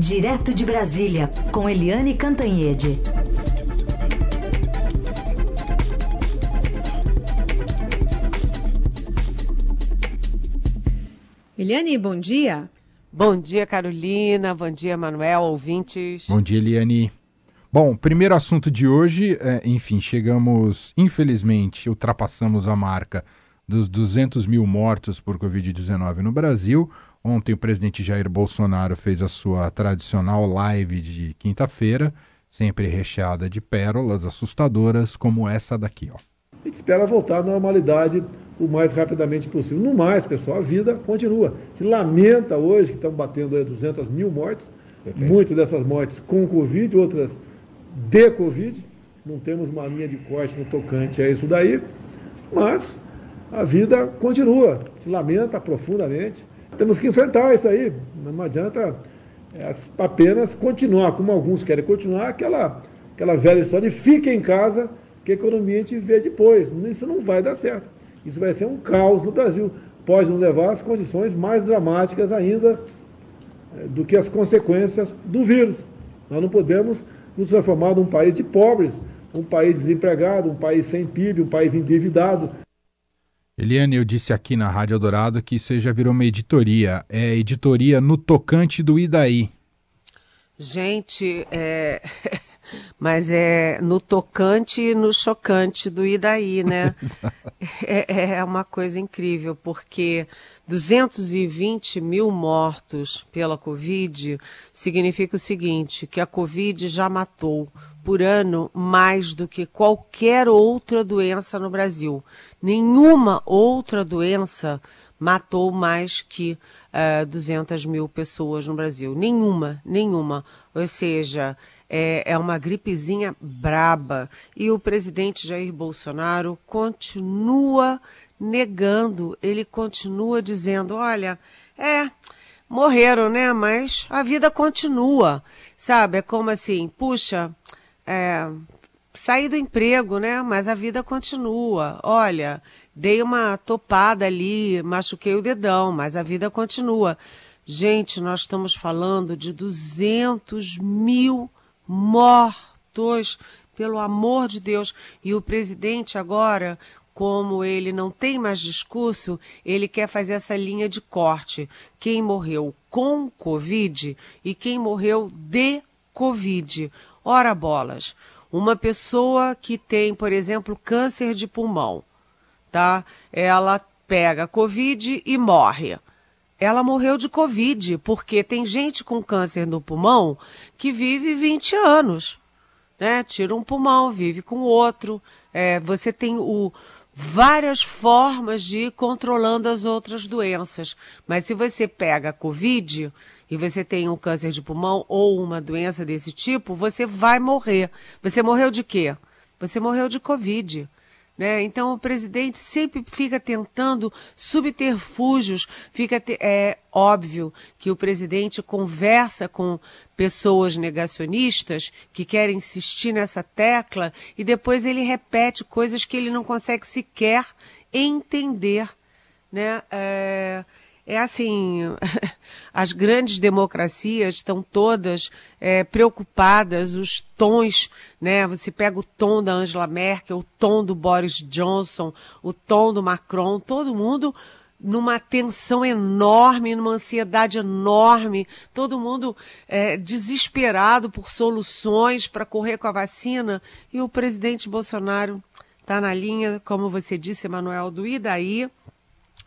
Direto de Brasília, com Eliane Cantanhede. Eliane, bom dia. Bom dia, Carolina. Bom dia, Manuel, ouvintes. Bom dia, Eliane. Bom, primeiro assunto de hoje, é, enfim, chegamos, infelizmente, ultrapassamos a marca dos 200 mil mortos por Covid-19 no Brasil. Ontem o presidente Jair Bolsonaro fez a sua tradicional live de quinta-feira, sempre recheada de pérolas assustadoras como essa daqui, ó. A gente espera voltar à normalidade o mais rapidamente possível. No mais, pessoal, a vida continua. Se lamenta hoje que estamos batendo aí 200 mil mortes, muitas dessas mortes com Covid, outras de Covid. Não temos uma linha de corte no tocante a isso daí, mas a vida continua, se lamenta profundamente. Temos que enfrentar isso aí. Não adianta é, apenas continuar, como alguns querem continuar, aquela, aquela velha história de fique em casa, que a economia a gente vê depois. Isso não vai dar certo. Isso vai ser um caos no Brasil. Pode nos levar às condições mais dramáticas ainda é, do que as consequências do vírus. Nós não podemos nos transformar num país de pobres, um país desempregado, um país sem PIB, um país endividado. Eliane, eu disse aqui na Rádio Dourado que você já virou uma editoria. É editoria no tocante do Idaí. Gente, é... mas é no tocante e no chocante do Idaí, né? é, é uma coisa incrível, porque 220 mil mortos pela Covid significa o seguinte, que a Covid já matou por ano mais do que qualquer outra doença no Brasil. Nenhuma outra doença matou mais que uh, eh, 200 mil pessoas no Brasil. Nenhuma, nenhuma. Ou seja, é, é uma gripezinha braba. E o presidente Jair Bolsonaro continua negando, ele continua dizendo: olha, é morreram, né? Mas a vida continua, sabe? É como assim, puxa, é, saí do emprego, né? Mas a vida continua. Olha, dei uma topada ali, machuquei o dedão, mas a vida continua. Gente, nós estamos falando de 200 mil mortos, pelo amor de Deus. E o presidente agora, como ele não tem mais discurso, ele quer fazer essa linha de corte. Quem morreu com Covid e quem morreu de Covid. Ora bolas, uma pessoa que tem, por exemplo, câncer de pulmão, tá? Ela pega Covid e morre. Ela morreu de Covid, porque tem gente com câncer no pulmão que vive 20 anos, né? Tira um pulmão, vive com outro. É, você tem o, várias formas de ir controlando as outras doenças. Mas se você pega Covid, e você tem um câncer de pulmão ou uma doença desse tipo, você vai morrer. Você morreu de quê? Você morreu de Covid. Né? Então o presidente sempre fica tentando subterfúgios, fica é óbvio que o presidente conversa com pessoas negacionistas que querem insistir nessa tecla e depois ele repete coisas que ele não consegue sequer entender, né? É é assim, as grandes democracias estão todas é, preocupadas, os tons, né? Você pega o tom da Angela Merkel, o tom do Boris Johnson, o tom do Macron, todo mundo numa tensão enorme, numa ansiedade enorme, todo mundo é, desesperado por soluções para correr com a vacina, e o presidente Bolsonaro está na linha, como você disse, Emanuel, do e daí?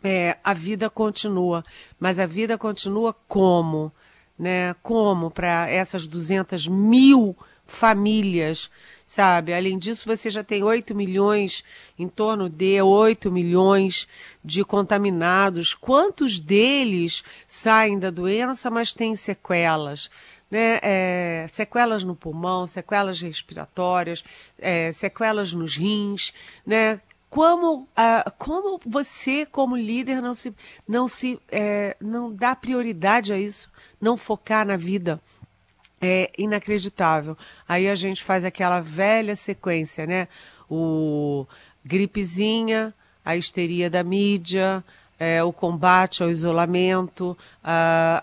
É, a vida continua. Mas a vida continua como? Né? Como para essas 200 mil famílias, sabe? Além disso, você já tem 8 milhões, em torno de 8 milhões de contaminados. Quantos deles saem da doença, mas têm sequelas? Né? É, sequelas no pulmão, sequelas respiratórias, é, sequelas nos rins, né? Como, uh, como você, como líder, não se, não se é, não dá prioridade a isso, não focar na vida. É inacreditável. Aí a gente faz aquela velha sequência, né? O gripezinha, a histeria da mídia, é, o combate ao isolamento,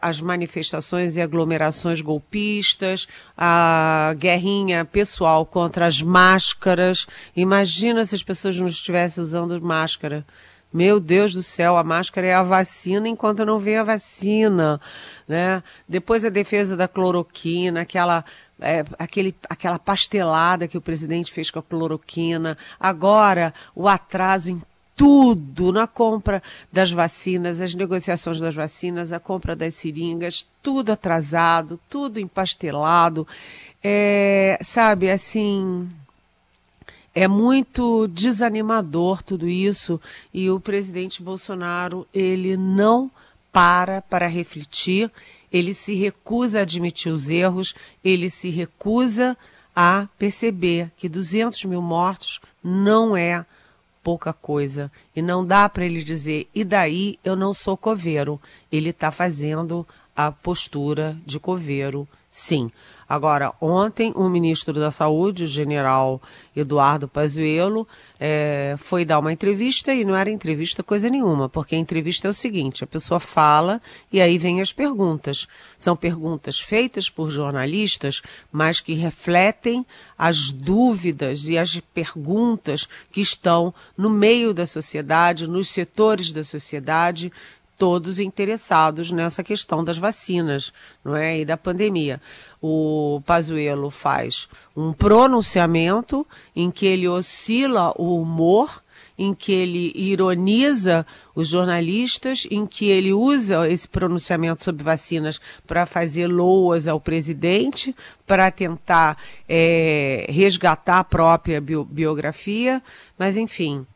as manifestações e aglomerações golpistas, a guerrinha pessoal contra as máscaras. Imagina se as pessoas não estivessem usando máscara. Meu Deus do céu, a máscara é a vacina enquanto não vem a vacina, né? Depois a defesa da cloroquina, aquela é, aquele, aquela pastelada que o presidente fez com a cloroquina, agora o atraso em tudo na compra das vacinas, as negociações das vacinas, a compra das seringas, tudo atrasado, tudo empastelado. É, sabe, assim, é muito desanimador tudo isso e o presidente Bolsonaro, ele não para para refletir, ele se recusa a admitir os erros, ele se recusa a perceber que 200 mil mortos não é pouca coisa. E não dá para ele dizer, e daí eu não sou coveiro. Ele está fazendo a postura de coveiro, sim. Agora, ontem, o ministro da Saúde, o general Eduardo Pazuello, é, foi dar uma entrevista e não era entrevista coisa nenhuma, porque a entrevista é o seguinte: a pessoa fala e aí vem as perguntas. São perguntas feitas por jornalistas, mas que refletem as dúvidas e as perguntas que estão no meio da sociedade, nos setores da sociedade, todos interessados nessa questão das vacinas, não é, e da pandemia. O Pazuello faz um pronunciamento em que ele oscila o humor, em que ele ironiza os jornalistas, em que ele usa esse pronunciamento sobre vacinas para fazer loas ao presidente, para tentar é, resgatar a própria bio biografia, mas enfim,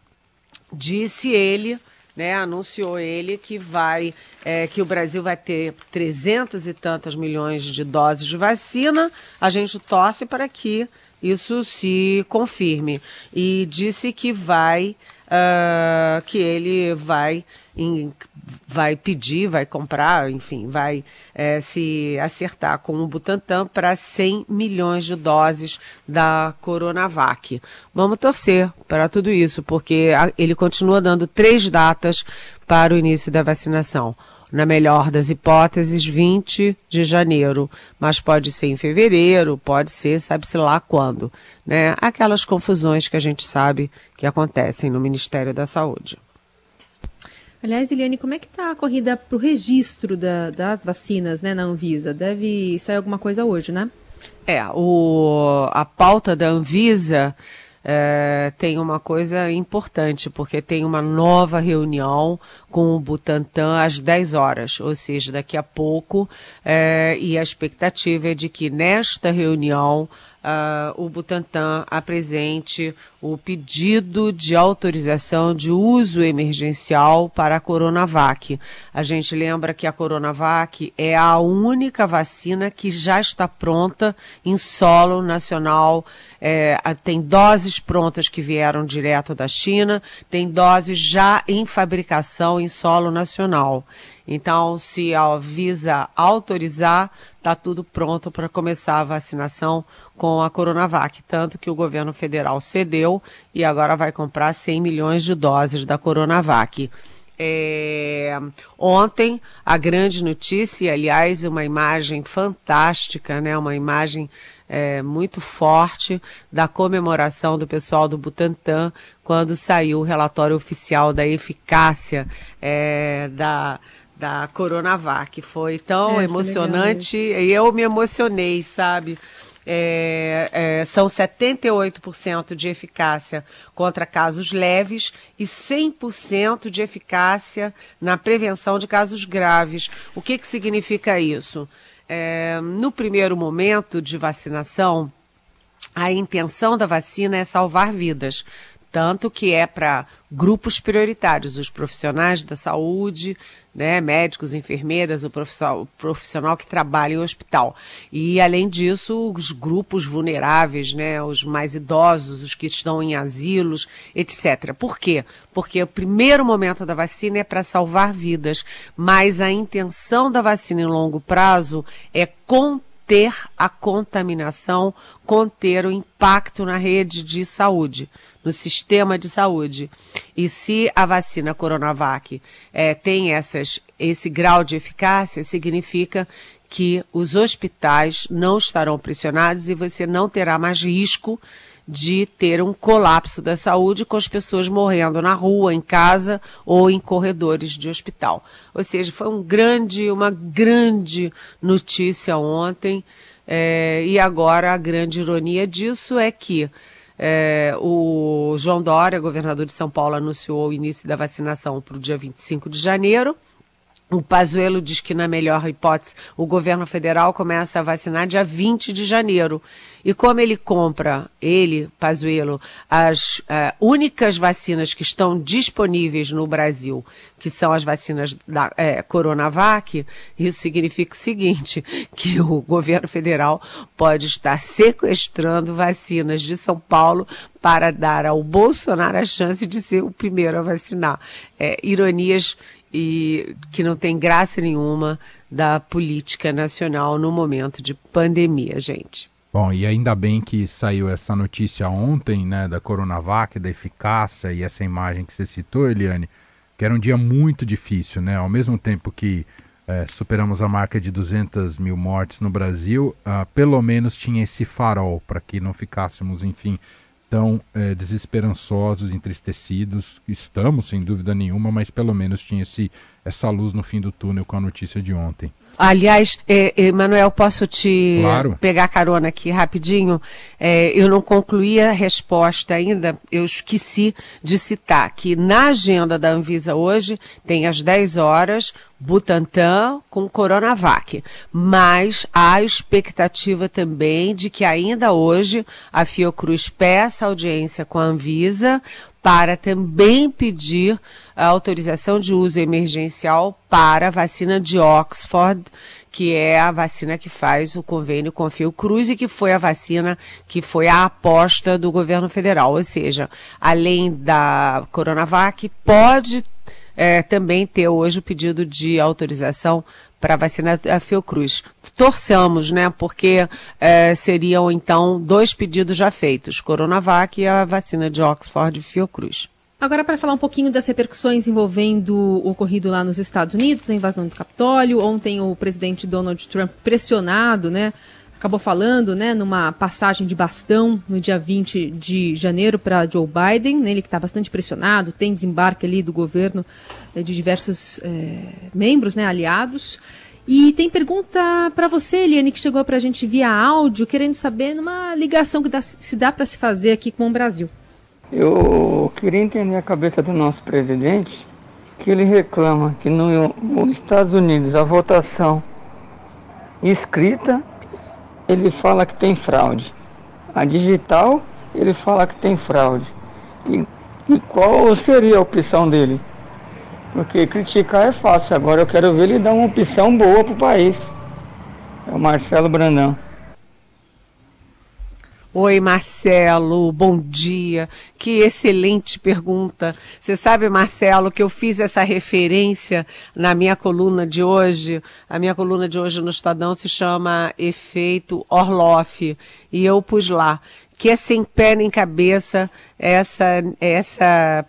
disse ele né, anunciou ele que vai é, que o Brasil vai ter trezentos e tantas milhões de doses de vacina. A gente torce para que isso se confirme e disse que vai uh, que ele vai em, vai pedir, vai comprar, enfim, vai é, se acertar com o Butantan para 100 milhões de doses da Coronavac. Vamos torcer para tudo isso, porque ele continua dando três datas para o início da vacinação. Na melhor das hipóteses, 20 de janeiro, mas pode ser em fevereiro, pode ser, sabe-se lá quando, né? Aquelas confusões que a gente sabe que acontecem no Ministério da Saúde. Aliás, Eliane, como é que está a corrida para o registro da, das vacinas né, na Anvisa? Deve sair alguma coisa hoje, né? É, o, a pauta da Anvisa é, tem uma coisa importante, porque tem uma nova reunião com o Butantan às 10 horas, ou seja, daqui a pouco, é, e a expectativa é de que nesta reunião uh, o Butantan apresente o pedido de autorização de uso emergencial para a Coronavac. A gente lembra que a Coronavac é a única vacina que já está pronta em solo nacional. É, tem doses prontas que vieram direto da China, tem doses já em fabricação em solo nacional. Então, se a Visa autorizar, está tudo pronto para começar a vacinação com a Coronavac. Tanto que o governo federal cedeu e agora vai comprar 100 milhões de doses da Coronavac. É, ontem, a grande notícia, aliás, uma imagem fantástica, né? uma imagem é, muito forte da comemoração do pessoal do Butantan quando saiu o relatório oficial da eficácia é, da da Coronavac. Foi tão é, emocionante e eu me emocionei, sabe? É, é, são 78% de eficácia contra casos leves e 100% de eficácia na prevenção de casos graves. O que, que significa isso? É, no primeiro momento de vacinação, a intenção da vacina é salvar vidas tanto que é para grupos prioritários, os profissionais da saúde, né, médicos, enfermeiras, o profissional, o profissional que trabalha em hospital. E, além disso, os grupos vulneráveis, né, os mais idosos, os que estão em asilos, etc. Por quê? Porque o primeiro momento da vacina é para salvar vidas, mas a intenção da vacina em longo prazo é controlar conter a contaminação, conter o impacto na rede de saúde, no sistema de saúde. E se a vacina Coronavac é, tem essas, esse grau de eficácia, significa que os hospitais não estarão pressionados e você não terá mais risco de ter um colapso da saúde com as pessoas morrendo na rua, em casa ou em corredores de hospital. Ou seja, foi um grande, uma grande notícia ontem. É, e agora a grande ironia disso é que é, o João Dória, governador de São Paulo, anunciou o início da vacinação para o dia 25 de janeiro. O Pazuello diz que, na melhor hipótese, o governo federal começa a vacinar dia 20 de janeiro. E como ele compra, ele, Pazuello, as uh, únicas vacinas que estão disponíveis no Brasil, que são as vacinas da é, Coronavac, isso significa o seguinte, que o governo federal pode estar sequestrando vacinas de São Paulo para dar ao Bolsonaro a chance de ser o primeiro a vacinar. É, ironias e que não tem graça nenhuma da política nacional no momento de pandemia, gente. Bom, e ainda bem que saiu essa notícia ontem, né, da Coronavac, da eficácia e essa imagem que você citou, Eliane, que era um dia muito difícil, né? Ao mesmo tempo que é, superamos a marca de 200 mil mortes no Brasil, uh, pelo menos tinha esse farol para que não ficássemos, enfim, tão é, desesperançosos, entristecidos. Estamos, sem dúvida nenhuma, mas pelo menos tinha esse, essa luz no fim do túnel com a notícia de ontem. Aliás, é, Emanuel, posso te claro. pegar carona aqui rapidinho? É, eu não concluí a resposta ainda, eu esqueci de citar que na agenda da Anvisa hoje tem às 10 horas Butantan com Coronavac. Mas há expectativa também de que ainda hoje a Fiocruz peça audiência com a Anvisa para também pedir a autorização de uso emergencial para a vacina de Oxford, que é a vacina que faz o convênio com a Fiocruz e que foi a vacina que foi a aposta do governo federal. Ou seja, além da Coronavac, pode é, também ter hoje o pedido de autorização para a vacina da Fiocruz. Torçamos, né? Porque é, seriam então dois pedidos já feitos: Coronavac e a vacina de Oxford e Fiocruz. Agora, para falar um pouquinho das repercussões envolvendo o ocorrido lá nos Estados Unidos, a invasão do Capitólio. Ontem o presidente Donald Trump pressionado, né? Acabou falando, né, numa passagem de bastão no dia 20 de janeiro para Joe Biden, né, ele que está bastante pressionado, tem desembarque ali do governo eh, de diversos eh, membros, né, aliados. E tem pergunta para você, Eliane, que chegou para a gente via áudio, querendo saber numa ligação que dá, se dá para se fazer aqui com o Brasil. Eu queria entender a cabeça do nosso presidente, que ele reclama que nos Estados Unidos a votação escrita, ele fala que tem fraude. A digital, ele fala que tem fraude. E, e qual seria a opção dele? Porque criticar é fácil, agora eu quero ver ele dar uma opção boa para o país. É o Marcelo Brandão. Oi, Marcelo, bom dia. Que excelente pergunta. Você sabe, Marcelo, que eu fiz essa referência na minha coluna de hoje. A minha coluna de hoje no Estadão se chama Efeito Orloff. E eu pus lá que é sem pé nem cabeça essa, essa,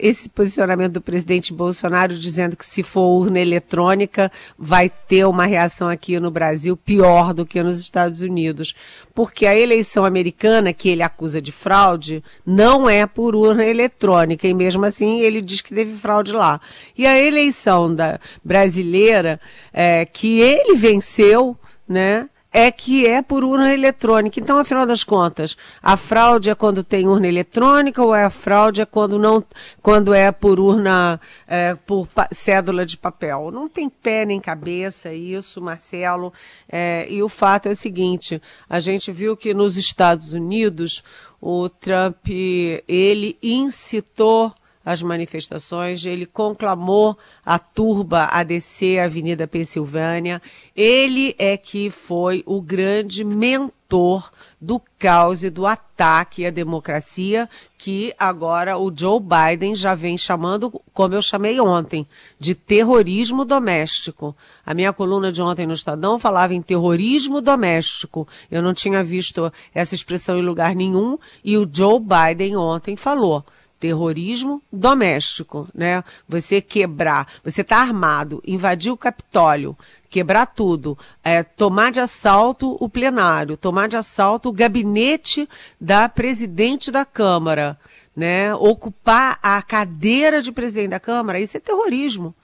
esse posicionamento do presidente Bolsonaro dizendo que se for urna eletrônica vai ter uma reação aqui no Brasil pior do que nos Estados Unidos. Porque a eleição americana, que ele acusa de fraude, não é por urna eletrônica, e mesmo assim ele diz que teve fraude lá. E a eleição da brasileira, é, que ele venceu, né? É que é por urna eletrônica. Então, afinal das contas, a fraude é quando tem urna eletrônica ou é a fraude é quando não, quando é por urna, é, por cédula de papel? Não tem pé nem cabeça isso, Marcelo. É, e o fato é o seguinte: a gente viu que nos Estados Unidos o Trump ele incitou as manifestações, ele conclamou a turba a descer a Avenida Pensilvânia. Ele é que foi o grande mentor do caos e do ataque à democracia que agora o Joe Biden já vem chamando, como eu chamei ontem, de terrorismo doméstico. A minha coluna de ontem no Estadão falava em terrorismo doméstico. Eu não tinha visto essa expressão em lugar nenhum e o Joe Biden ontem falou terrorismo doméstico, né? Você quebrar, você tá armado, invadir o Capitólio, quebrar tudo, é, tomar de assalto o plenário, tomar de assalto o gabinete da presidente da Câmara, né? Ocupar a cadeira de presidente da Câmara, isso é terrorismo.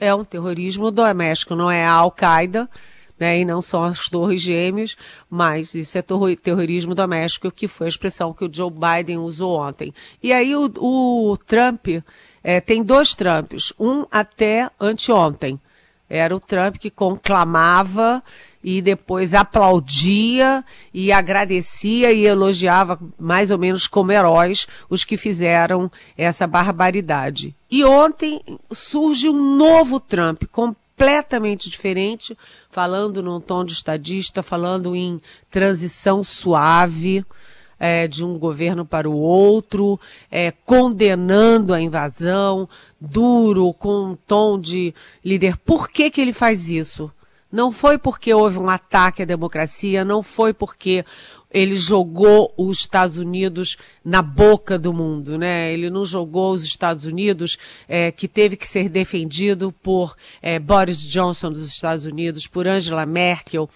É um terrorismo doméstico, não é a Al-Qaeda, né, e não são as torres gêmeas, mas isso é terrorismo doméstico, que foi a expressão que o Joe Biden usou ontem. E aí o, o Trump, é, tem dois Trumps, um até anteontem. Era o Trump que conclamava e depois aplaudia e agradecia e elogiava mais ou menos como heróis os que fizeram essa barbaridade. E ontem surge um novo Trump, com completamente diferente, falando num tom de estadista, falando em transição suave. É, de um governo para o outro, é, condenando a invasão, duro, com um tom de líder. Por que, que ele faz isso? Não foi porque houve um ataque à democracia, não foi porque ele jogou os Estados Unidos na boca do mundo, né? Ele não jogou os Estados Unidos, é, que teve que ser defendido por é, Boris Johnson dos Estados Unidos, por Angela Merkel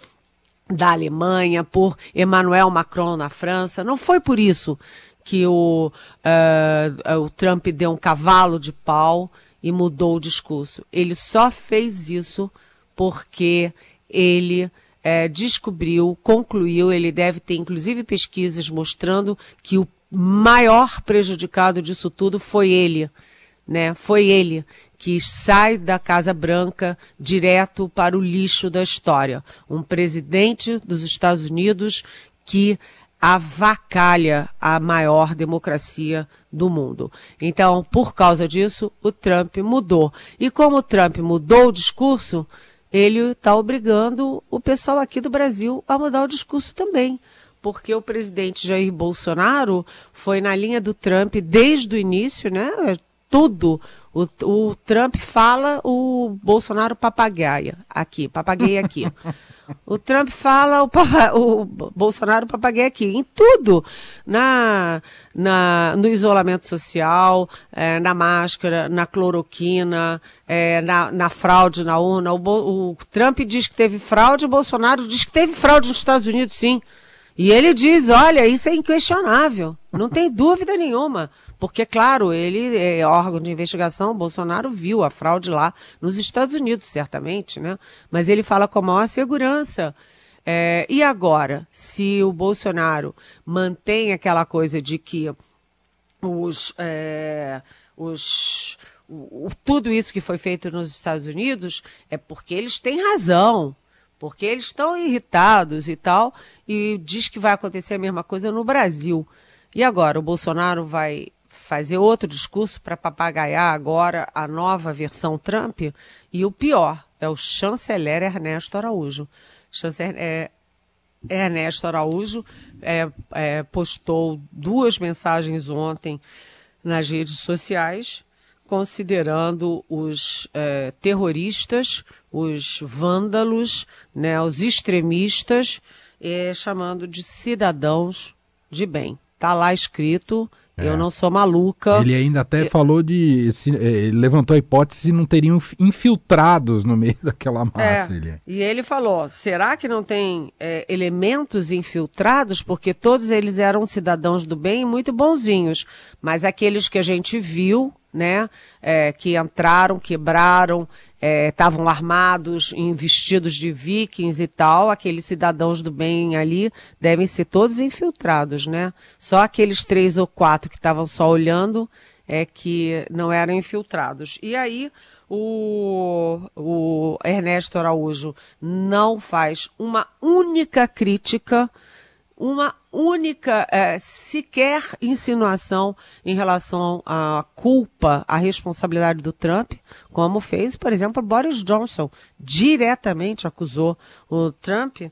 da Alemanha, por Emmanuel Macron na França. Não foi por isso que o, uh, o Trump deu um cavalo de pau e mudou o discurso. Ele só fez isso porque ele é, descobriu, concluiu, ele deve ter inclusive pesquisas mostrando que o maior prejudicado disso tudo foi ele, né? Foi ele que sai da Casa Branca direto para o lixo da história. Um presidente dos Estados Unidos que avacalha a maior democracia do mundo. Então, por causa disso, o Trump mudou. E como o Trump mudou o discurso, ele está obrigando o pessoal aqui do Brasil a mudar o discurso também. Porque o presidente Jair Bolsonaro foi na linha do Trump desde o início, né? Tudo. O, o Trump fala, o Bolsonaro papagaia aqui, papagueia aqui. O Trump fala, o, o Bolsonaro papagueia aqui, em tudo. Na, na, no isolamento social, é, na máscara, na cloroquina, é, na, na, fraude na urna. O, o Trump diz que teve fraude, o Bolsonaro diz que teve fraude nos Estados Unidos, sim. E ele diz, olha, isso é inquestionável, não tem dúvida nenhuma. Porque, claro, ele é órgão de investigação, Bolsonaro viu a fraude lá nos Estados Unidos, certamente, né? Mas ele fala com a maior segurança. É, e agora, se o Bolsonaro mantém aquela coisa de que os, é, os o, tudo isso que foi feito nos Estados Unidos é porque eles têm razão, porque eles estão irritados e tal, e diz que vai acontecer a mesma coisa no Brasil. E agora, o Bolsonaro vai fazer outro discurso para papagaiar agora a nova versão Trump. E o pior é o chanceler Ernesto Araújo. Chanceler, é, Ernesto Araújo é, é, postou duas mensagens ontem nas redes sociais, considerando os é, terroristas, os vândalos, né, os extremistas, é, chamando de cidadãos de bem. Está lá escrito é. Eu não sou maluca. Ele ainda até eu... falou de. Se, eh, levantou a hipótese se não teriam infiltrados no meio daquela massa. É, ele. E ele falou: será que não tem é, elementos infiltrados? Porque todos eles eram cidadãos do bem muito bonzinhos. Mas aqueles que a gente viu, né, é, que entraram, quebraram, estavam é, armados, em vestidos de vikings e tal, aqueles cidadãos do bem ali devem ser todos infiltrados, né? Só aqueles três ou quatro que estavam só olhando é que não eram infiltrados. E aí o, o Ernesto Araújo não faz uma única crítica, uma única, é, sequer insinuação em relação à culpa, à responsabilidade do Trump, como fez, por exemplo, Boris Johnson. Diretamente acusou o Trump,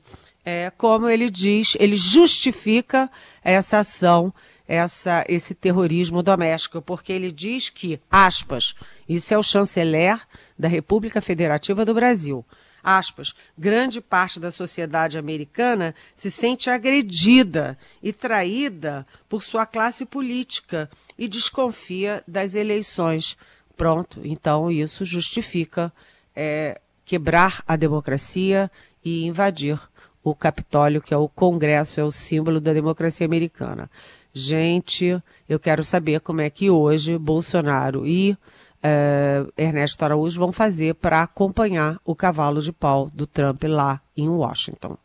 é, como ele diz, ele justifica essa ação essa, esse terrorismo doméstico, porque ele diz que, aspas, isso é o chanceler da República Federativa do Brasil aspas, grande parte da sociedade americana se sente agredida e traída por sua classe política e desconfia das eleições. Pronto, então isso justifica é, quebrar a democracia e invadir o Capitólio, que é o Congresso, é o símbolo da democracia americana. Gente, eu quero saber como é que hoje Bolsonaro e uh, Ernesto Araújo vão fazer para acompanhar o cavalo de pau do Trump lá em Washington.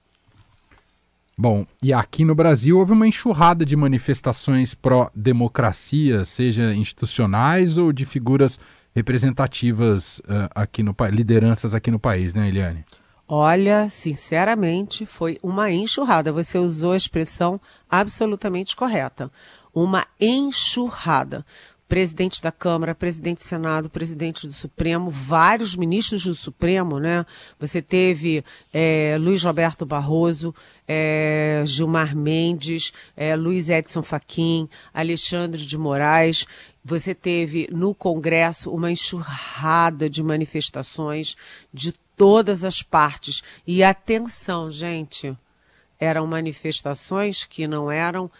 Bom, e aqui no Brasil houve uma enxurrada de manifestações pró-democracia, seja institucionais ou de figuras representativas uh, aqui no lideranças aqui no país, né, Eliane? Olha, sinceramente, foi uma enxurrada. Você usou a expressão absolutamente correta. Uma enxurrada presidente da Câmara, presidente do Senado, presidente do Supremo, vários ministros do Supremo, né? Você teve é, Luiz Roberto Barroso, é, Gilmar Mendes, é, Luiz Edson Fachin, Alexandre de Moraes. Você teve no Congresso uma enxurrada de manifestações de todas as partes. E atenção, gente, eram manifestações que não eram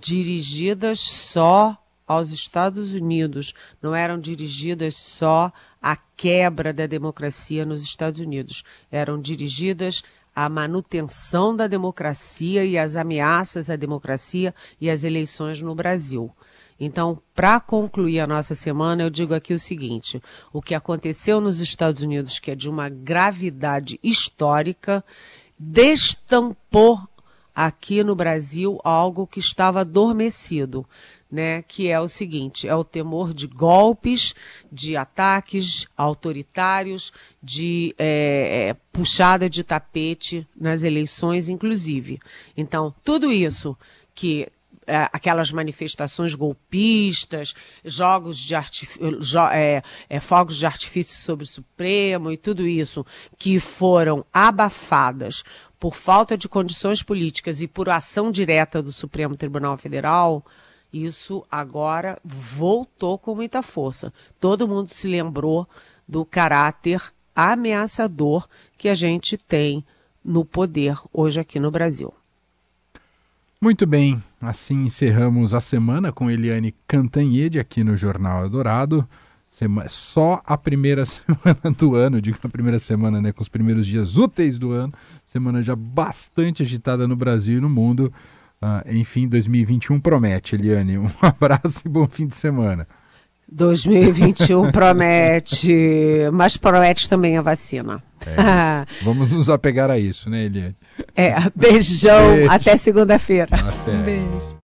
dirigidas só aos Estados Unidos. Não eram dirigidas só à quebra da democracia nos Estados Unidos, eram dirigidas à manutenção da democracia e às ameaças à democracia e às eleições no Brasil. Então, para concluir a nossa semana, eu digo aqui o seguinte: o que aconteceu nos Estados Unidos, que é de uma gravidade histórica, destampou aqui no Brasil algo que estava adormecido né, que é o seguinte: é o temor de golpes, de ataques autoritários, de é, é, puxada de tapete nas eleições, inclusive. Então, tudo isso que é, aquelas manifestações golpistas, jogos de é, é, fogos de artifício sobre o Supremo e tudo isso que foram abafadas por falta de condições políticas e por ação direta do Supremo Tribunal Federal, isso agora voltou com muita força. Todo mundo se lembrou do caráter ameaçador que a gente tem no poder hoje aqui no Brasil. Muito bem, assim encerramos a semana com Eliane Cantanhede aqui no Jornal Eldorado. Só a primeira semana do ano, digo a primeira semana, né, com os primeiros dias úteis do ano, semana já bastante agitada no Brasil e no mundo. Uh, enfim, 2021 promete, Eliane. Um abraço e bom fim de semana. 2021 promete, mas promete também a vacina. É Vamos nos apegar a isso, né, Eliane? É, beijão, Beijo. até segunda-feira. Até. Beijo.